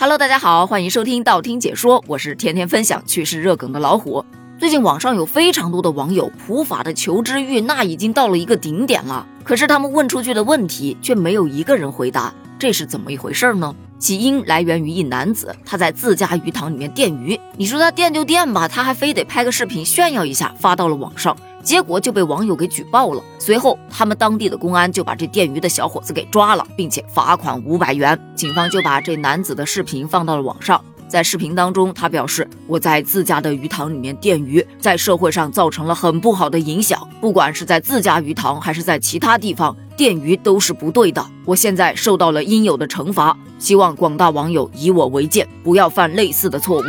Hello，大家好，欢迎收听道听解说，我是天天分享趣事热梗的老虎。最近网上有非常多的网友普法的求知欲，那已经到了一个顶点了。可是他们问出去的问题却没有一个人回答，这是怎么一回事呢？起因来源于一男子，他在自家鱼塘里面电鱼。你说他电就电吧，他还非得拍个视频炫耀一下，发到了网上。结果就被网友给举报了。随后，他们当地的公安就把这电鱼的小伙子给抓了，并且罚款五百元。警方就把这男子的视频放到了网上。在视频当中，他表示：“我在自家的鱼塘里面电鱼，在社会上造成了很不好的影响。不管是在自家鱼塘还是在其他地方，电鱼都是不对的。我现在受到了应有的惩罚，希望广大网友以我为鉴，不要犯类似的错误。”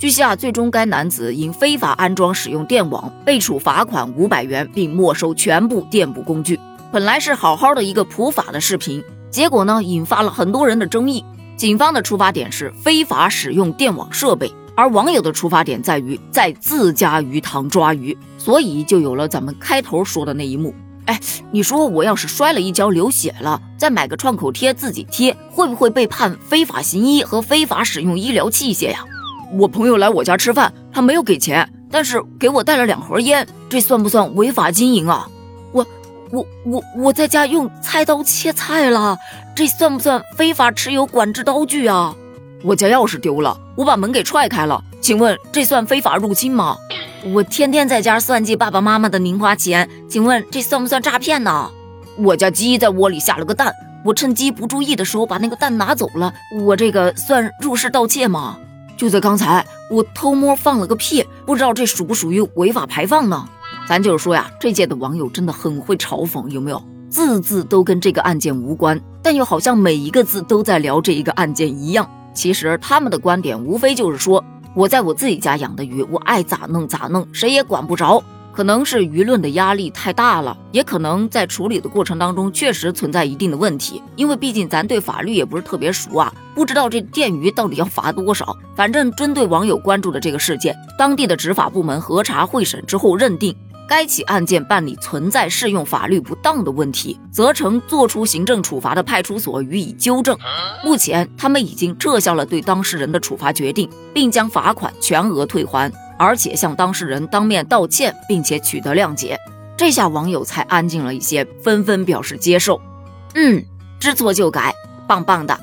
据悉啊，最终该男子因非法安装使用电网，被处罚款五百元，并没收全部电补工具。本来是好好的一个普法的视频，结果呢，引发了很多人的争议。警方的出发点是非法使用电网设备，而网友的出发点在于在自家鱼塘抓鱼，所以就有了咱们开头说的那一幕。哎，你说我要是摔了一跤流血了，再买个创口贴自己贴，会不会被判非法行医和非法使用医疗器械呀？我朋友来我家吃饭，他没有给钱，但是给我带了两盒烟，这算不算违法经营啊？我我我我在家用菜刀切菜了，这算不算非法持有管制刀具啊？我家钥匙丢了，我把门给踹开了，请问这算非法入侵吗？我天天在家算计爸爸妈妈的零花钱，请问这算不算诈骗呢？我家鸡在窝里下了个蛋，我趁鸡不注意的时候把那个蛋拿走了，我这个算入室盗窃吗？就在刚才，我偷摸放了个屁，不知道这属不属于违法排放呢？咱就是说呀，这届的网友真的很会嘲讽，有没有？字字都跟这个案件无关，但又好像每一个字都在聊这一个案件一样。其实他们的观点无非就是说，我在我自己家养的鱼，我爱咋弄咋弄，谁也管不着。可能是舆论的压力太大了，也可能在处理的过程当中确实存在一定的问题。因为毕竟咱对法律也不是特别熟啊，不知道这电鱼到底要罚多少。反正针对网友关注的这个事件，当地的执法部门核查会审之后认定。该起案件办理存在适用法律不当的问题，责成作出行政处罚的派出所予以纠正。目前，他们已经撤销了对当事人的处罚决定，并将罚款全额退还，而且向当事人当面道歉，并且取得谅解。这下网友才安静了一些，纷纷表示接受。嗯，知错就改，棒棒的。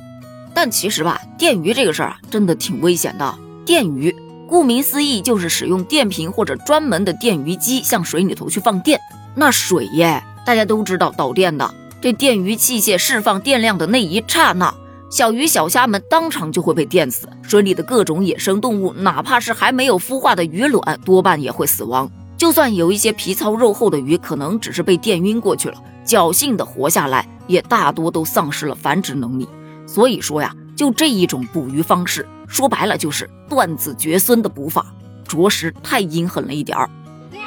但其实吧，电鱼这个事儿啊，真的挺危险的。电鱼。顾名思义，就是使用电瓶或者专门的电鱼机向水里头去放电。那水耶，大家都知道导电的。这电鱼器械释放电量的那一刹那，小鱼小虾们当场就会被电死。水里的各种野生动物，哪怕是还没有孵化的鱼卵，多半也会死亡。就算有一些皮糙肉厚的鱼，可能只是被电晕过去了，侥幸的活下来，也大多都丧失了繁殖能力。所以说呀。就这一种捕鱼方式，说白了就是断子绝孙的捕法，着实太阴狠了一点儿。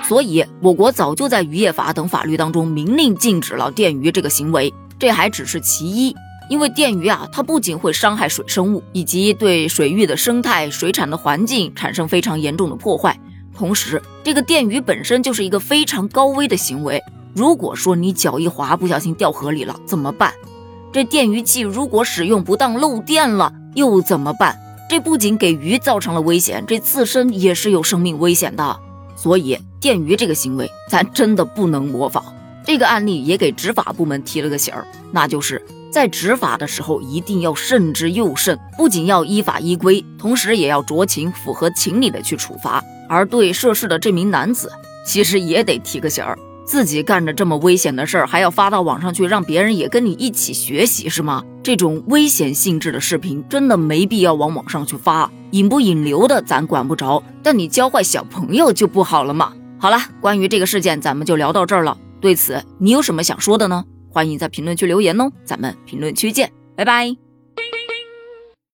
所以，我国早就在渔业法等法律当中明令禁止了电鱼这个行为。这还只是其一，因为电鱼啊，它不仅会伤害水生物，以及对水域的生态、水产的环境产生非常严重的破坏。同时，这个电鱼本身就是一个非常高危的行为。如果说你脚一滑，不小心掉河里了，怎么办？这电鱼器如果使用不当漏电了，又怎么办？这不仅给鱼造成了危险，这自身也是有生命危险的。所以电鱼这个行为，咱真的不能模仿。这个案例也给执法部门提了个醒儿，那就是在执法的时候一定要慎之又慎，不仅要依法依规，同时也要酌情符合情理的去处罚。而对涉事的这名男子，其实也得提个醒儿。自己干着这么危险的事儿，还要发到网上去，让别人也跟你一起学习是吗？这种危险性质的视频真的没必要往网上去发，引不引流的咱管不着，但你教坏小朋友就不好了嘛。好了，关于这个事件咱们就聊到这儿了。对此你有什么想说的呢？欢迎在评论区留言哦，咱们评论区见，拜拜。